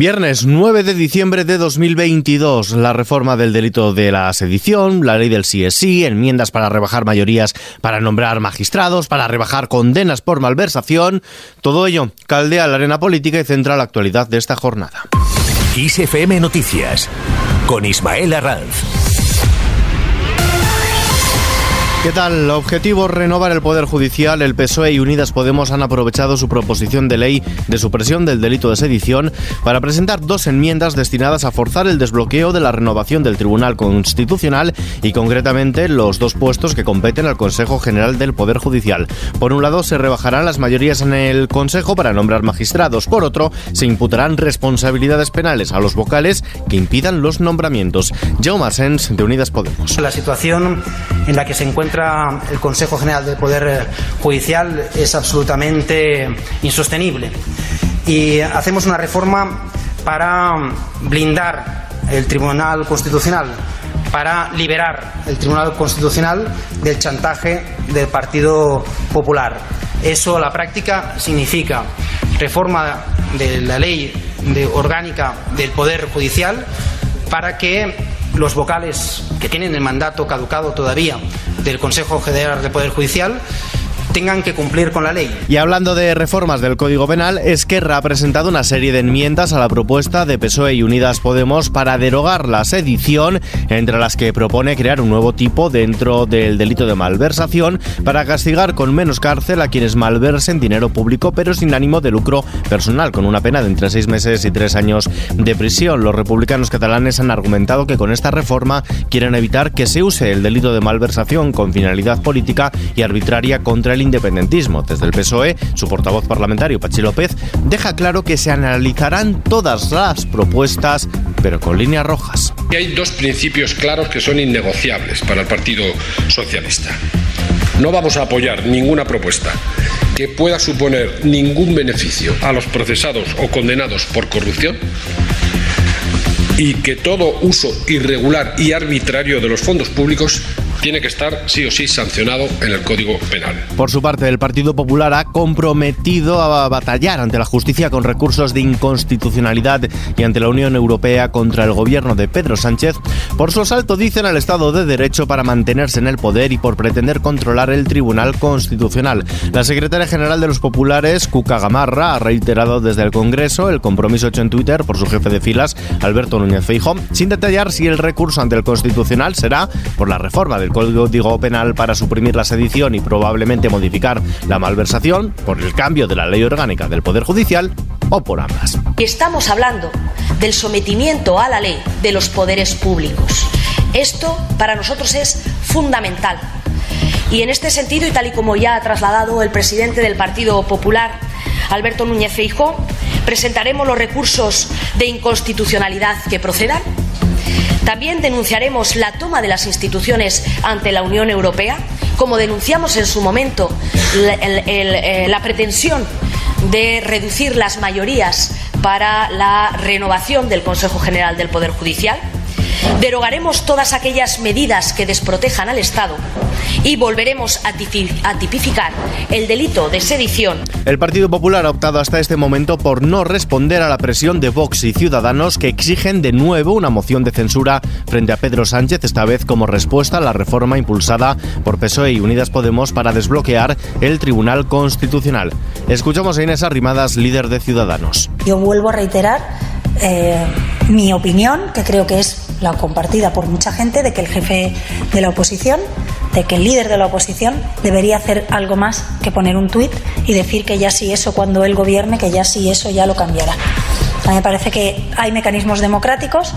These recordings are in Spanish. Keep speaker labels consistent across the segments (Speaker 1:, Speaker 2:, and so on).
Speaker 1: Viernes 9 de diciembre de 2022, la reforma del delito de la sedición, la ley del CSI, enmiendas para rebajar mayorías para nombrar magistrados, para rebajar condenas por malversación, todo ello caldea la arena política y centra la actualidad de esta jornada.
Speaker 2: ISFM Noticias con Ismael Arranz.
Speaker 1: ¿Qué tal? Objetivo renovar el Poder Judicial. El PSOE y Unidas Podemos han aprovechado su proposición de ley de supresión del delito de sedición para presentar dos enmiendas destinadas a forzar el desbloqueo de la renovación del Tribunal Constitucional y concretamente los dos puestos que competen al Consejo General del Poder Judicial. Por un lado, se rebajarán las mayorías en el Consejo para nombrar magistrados. Por otro, se imputarán responsabilidades penales a los vocales que impidan los nombramientos. Jaume Sens, de Unidas Podemos.
Speaker 3: La situación en la que se encuentra el Consejo General del Poder Judicial es absolutamente insostenible. Y hacemos una reforma para blindar el Tribunal Constitucional, para liberar el Tribunal Constitucional del chantaje del Partido Popular. Eso a la práctica significa reforma de la ley de orgánica del Poder Judicial para que los vocales que tienen el mandato caducado todavía del Consejo General de Poder Judicial tengan que cumplir con la ley.
Speaker 1: Y hablando de reformas del Código Penal, Esquerra ha presentado una serie de enmiendas a la propuesta de PSOE y Unidas Podemos para derogar la sedición, entre las que propone crear un nuevo tipo dentro del delito de malversación para castigar con menos cárcel a quienes malversen dinero público pero sin ánimo de lucro personal, con una pena de entre seis meses y tres años de prisión. Los republicanos catalanes han argumentado que con esta reforma quieren evitar que se use el delito de malversación con finalidad política y arbitraria contra el independentismo. Desde el PSOE, su portavoz parlamentario, Pachi López, deja claro que se analizarán todas las propuestas, pero con líneas rojas.
Speaker 4: Hay dos principios claros que son innegociables para el Partido Socialista. No vamos a apoyar ninguna propuesta que pueda suponer ningún beneficio a los procesados o condenados por corrupción y que todo uso irregular y arbitrario de los fondos públicos tiene que estar sí o sí sancionado en el Código Penal.
Speaker 1: Por su parte, el Partido Popular ha comprometido a batallar ante la justicia con recursos de inconstitucionalidad y ante la Unión Europea contra el gobierno de Pedro Sánchez por su asalto, dicen, al Estado de Derecho para mantenerse en el poder y por pretender controlar el Tribunal Constitucional. La secretaria general de los populares, Cuca Gamarra, ha reiterado desde el Congreso el compromiso hecho en Twitter por su jefe de filas, Alberto Núñez Feijóo, sin detallar si el recurso ante el Constitucional será por la reforma del Código Penal para suprimir la sedición y probablemente modificar la malversación, por el cambio de la ley orgánica del Poder Judicial o por ambas.
Speaker 5: Estamos hablando del sometimiento a la ley de los poderes públicos. Esto para nosotros es fundamental. Y en este sentido, y tal y como ya ha trasladado el presidente del Partido Popular, Alberto Núñez Feijóo, presentaremos los recursos de inconstitucionalidad que procedan también denunciaremos la toma de las instituciones ante la Unión Europea, como denunciamos en su momento eh, la pretensión de reducir las mayorías para la renovación del Consejo General del Poder Judicial. Derogaremos todas aquellas medidas que desprotejan al Estado y volveremos a tipificar el delito de sedición.
Speaker 1: El Partido Popular ha optado hasta este momento por no responder a la presión de Vox y Ciudadanos que exigen de nuevo una moción de censura frente a Pedro Sánchez, esta vez como respuesta a la reforma impulsada por PSOE y Unidas Podemos para desbloquear el Tribunal Constitucional. Escuchamos a Inés Arrimadas, líder de Ciudadanos.
Speaker 6: Yo vuelvo a reiterar eh, mi opinión, que creo que es la compartida por mucha gente, de que el jefe de la oposición, de que el líder de la oposición debería hacer algo más que poner un tuit y decir que ya sí eso cuando él gobierne, que ya sí eso ya lo cambiará. A mí me parece que hay mecanismos democráticos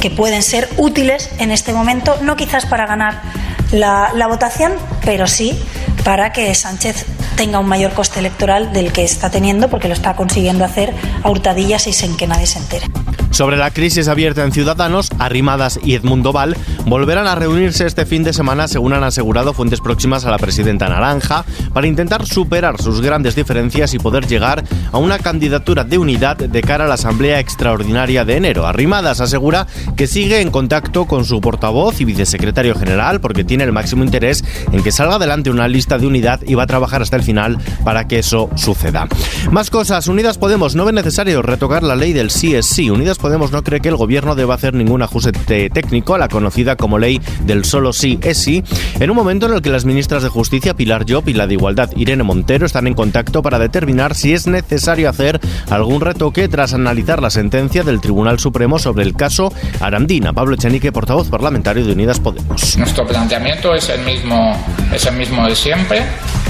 Speaker 6: que pueden ser útiles en este momento, no quizás para ganar la, la votación, pero sí para que Sánchez tenga un mayor coste electoral del que está teniendo porque lo está consiguiendo hacer a hurtadillas y sin que nadie se entere.
Speaker 1: Sobre la crisis abierta en Ciudadanos, Arrimadas y Edmundo Val volverán a reunirse este fin de semana, según han asegurado fuentes próximas a la presidenta Naranja, para intentar superar sus grandes diferencias y poder llegar a una candidatura de unidad de cara a la Asamblea Extraordinaria de enero. Arrimadas asegura que sigue en contacto con su portavoz y vicesecretario general porque tiene el máximo interés en que salga adelante una lista de unidad y va a trabajar hasta el final para que eso suceda. Más cosas, Unidas Podemos no ve necesario retocar la ley del sí es sí. Unidas Podemos no cree que el gobierno deba hacer ningún ajuste técnico a la conocida como ley del solo sí es sí, en un momento en el que las ministras de Justicia Pilar Job y la de Igualdad Irene Montero están en contacto para determinar si es necesario hacer algún retoque tras analizar la sentencia del Tribunal Supremo sobre el caso Arandina. Pablo Echenique, portavoz parlamentario de Unidas Podemos.
Speaker 7: Nuestro planteamiento es el mismo, es el mismo de siempre.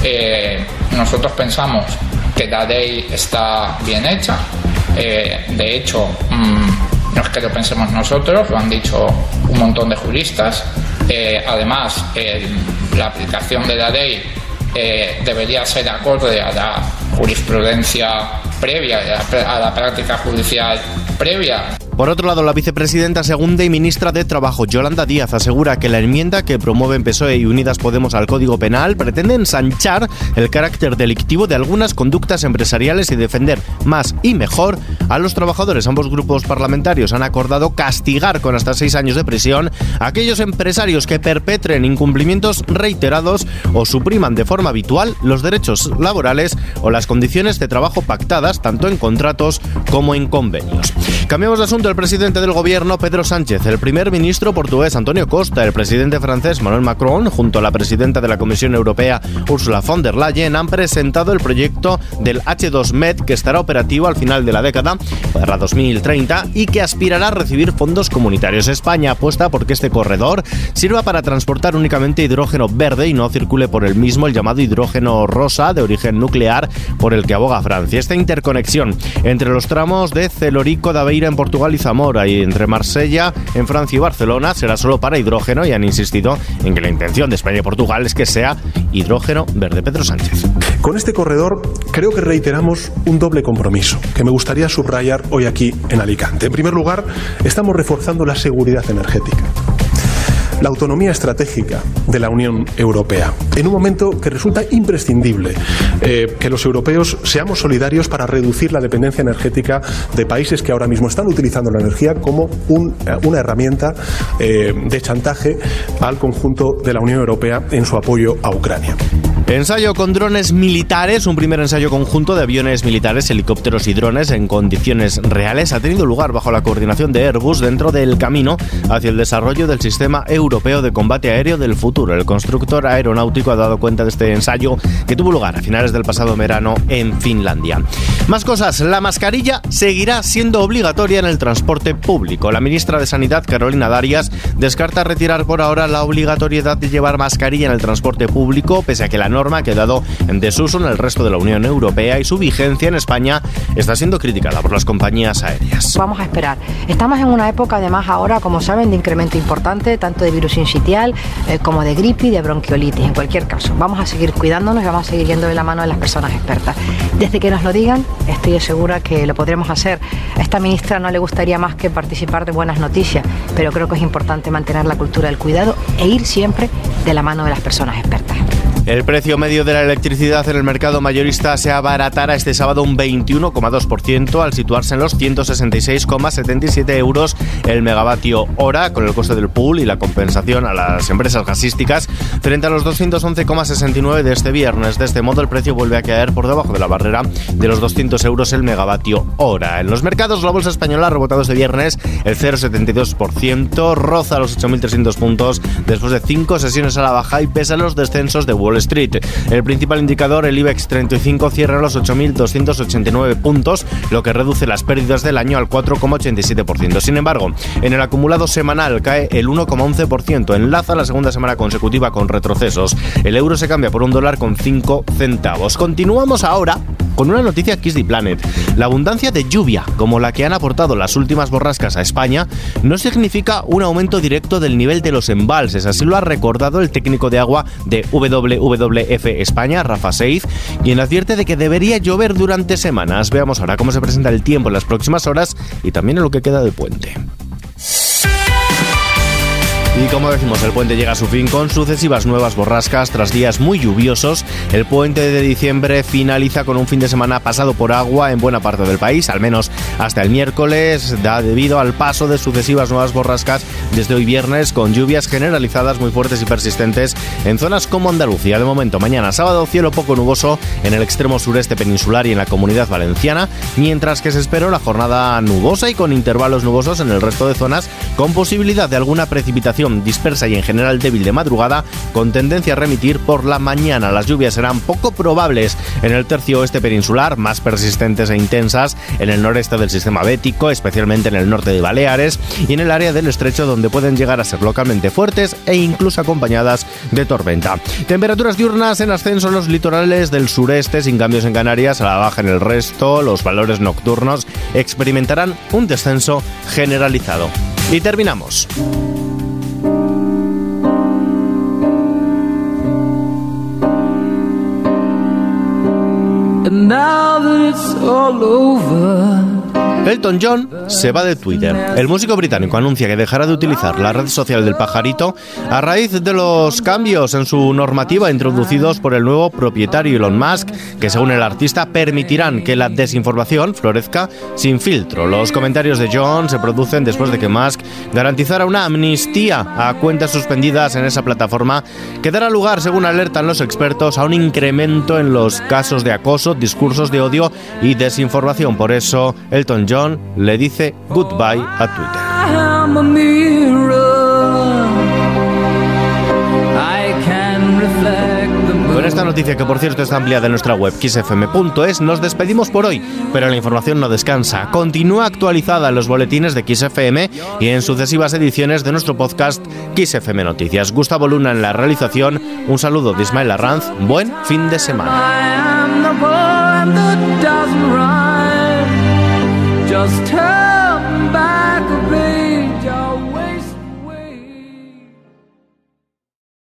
Speaker 7: Eh, nosotros pensamos que la ley está bien hecha. Eh, de hecho, mm, no es que lo pensemos nosotros, lo han dicho un montón de juristas. Eh, además, la aplicación de la ley eh, debería ser acorde a la jurisprudencia previa, a la práctica judicial previa.
Speaker 1: Por otro lado, la vicepresidenta segunda y ministra de Trabajo, Yolanda Díaz, asegura que la enmienda que promueven PSOE y Unidas Podemos al Código Penal pretende ensanchar el carácter delictivo de algunas conductas empresariales y defender más y mejor a los trabajadores. Ambos grupos parlamentarios han acordado castigar con hasta seis años de prisión a aquellos empresarios que perpetren incumplimientos reiterados o supriman de forma habitual los derechos laborales o las condiciones de trabajo pactadas tanto en contratos como en convenios. Cambiamos de asunto el presidente del gobierno, Pedro Sánchez, el primer ministro portugués, Antonio Costa, el presidente francés, Manuel Macron, junto a la presidenta de la Comisión Europea, Ursula von der Leyen, han presentado el proyecto del H2Med que estará operativo al final de la década, para 2030, y que aspirará a recibir fondos comunitarios. España apuesta porque este corredor sirva para transportar únicamente hidrógeno verde y no circule por el mismo el llamado hidrógeno rosa de origen nuclear por el que aboga Francia. Esta interconexión entre los tramos de Celorico de Aveira en Portugal y Zamora y entre Marsella, en Francia y Barcelona será solo para hidrógeno y han insistido en que la intención de España y Portugal es que sea hidrógeno verde. Pedro Sánchez.
Speaker 8: Con este corredor creo que reiteramos un doble compromiso que me gustaría subrayar hoy aquí en Alicante. En primer lugar, estamos reforzando la seguridad energética la autonomía estratégica de la Unión Europea, en un momento que resulta imprescindible eh, que los europeos seamos solidarios para reducir la dependencia energética de países que ahora mismo están utilizando la energía como eh, una herramienta eh, de chantaje al conjunto de la Unión Europea en su apoyo a Ucrania.
Speaker 1: Ensayo con drones militares, un primer ensayo conjunto de aviones militares, helicópteros y drones en condiciones reales ha tenido lugar bajo la coordinación de Airbus dentro del camino hacia el desarrollo del sistema europeo de combate aéreo del futuro. El constructor aeronáutico ha dado cuenta de este ensayo que tuvo lugar a finales del pasado verano en Finlandia. Más cosas, la mascarilla seguirá siendo obligatoria en el transporte público. La ministra de Sanidad, Carolina Darias, descarta retirar por ahora la obligatoriedad de llevar mascarilla en el transporte público, pese a que la norma ha quedado en desuso en el resto de la Unión Europea y su vigencia en España está siendo criticada por las compañías aéreas.
Speaker 9: Vamos a esperar. Estamos en una época, además, ahora, como saben, de incremento importante, tanto de virus incitial eh, como de gripe y de bronquiolitis. En cualquier caso, vamos a seguir cuidándonos y vamos a seguir yendo de la mano de las personas expertas. Desde que nos lo digan, estoy segura que lo podremos hacer. A esta ministra no le gustaría más que participar de buenas noticias, pero creo que es importante mantener la cultura del cuidado e ir siempre de la mano de las personas expertas.
Speaker 1: El precio medio de la electricidad en el mercado mayorista se abaratará este sábado un 21,2% al situarse en los 166,77 euros el megavatio hora con el coste del pool y la compensación a las empresas gasísticas frente a los 211,69 de este viernes. De este modo el precio vuelve a caer por debajo de la barrera de los 200 euros el megavatio hora. En los mercados la bolsa española ha rebotado este viernes el 0,72%, roza los 8.300 puntos después de cinco sesiones a la baja y pese a los descensos de Street. El principal indicador, el IBEX 35, cierra los 8.289 puntos, lo que reduce las pérdidas del año al 4,87%. Sin embargo, en el acumulado semanal cae el 1,11%, enlaza la segunda semana consecutiva con retrocesos. El euro se cambia por un dólar con 5 centavos. Continuamos ahora con una noticia Kiss the Planet. La abundancia de lluvia, como la que han aportado las últimas borrascas a España, no significa un aumento directo del nivel de los embalses, así lo ha recordado el técnico de agua de WWF España, Rafa Seiz, quien advierte de que debería llover durante semanas. Veamos ahora cómo se presenta el tiempo en las próximas horas y también en lo que queda de puente. Y como decimos, el puente llega a su fin con sucesivas nuevas borrascas tras días muy lluviosos. El puente de diciembre finaliza con un fin de semana pasado por agua en buena parte del país, al menos hasta el miércoles, da debido al paso de sucesivas nuevas borrascas desde hoy viernes con lluvias generalizadas muy fuertes y persistentes en zonas como Andalucía. De momento, mañana sábado, cielo poco nuboso en el extremo sureste peninsular y en la comunidad valenciana, mientras que se espera una jornada nubosa y con intervalos nubosos en el resto de zonas, con posibilidad de alguna dispersa y en general débil de madrugada, con tendencia a remitir por la mañana. Las lluvias serán poco probables en el tercio oeste peninsular, más persistentes e intensas en el noreste del sistema bético, especialmente en el norte de Baleares y en el área del estrecho donde pueden llegar a ser localmente fuertes e incluso acompañadas de tormenta. Temperaturas diurnas en ascenso en los litorales del sureste, sin cambios en Canarias, a la baja en el resto, los valores nocturnos experimentarán un descenso generalizado. Y terminamos. Now that it's all over. Elton John se va de Twitter. El músico británico anuncia que dejará de utilizar la red social del pajarito a raíz de los cambios en su normativa introducidos por el nuevo propietario Elon Musk, que según el artista permitirán que la desinformación florezca sin filtro. Los comentarios de John se producen después de que Musk garantizara una amnistía a cuentas suspendidas en esa plataforma que dará lugar, según alertan los expertos, a un incremento en los casos de acoso, discursos de odio y desinformación. Por eso, Elton John John le dice goodbye a Twitter. Con esta noticia, que por cierto está ampliada en nuestra web xfm.es, nos despedimos por hoy, pero la información no descansa. Continúa actualizada en los boletines de XFM y en sucesivas ediciones de nuestro podcast XFM Noticias. Gustavo Luna en la realización, un saludo de Ismael Arranz, buen fin de semana. Just tell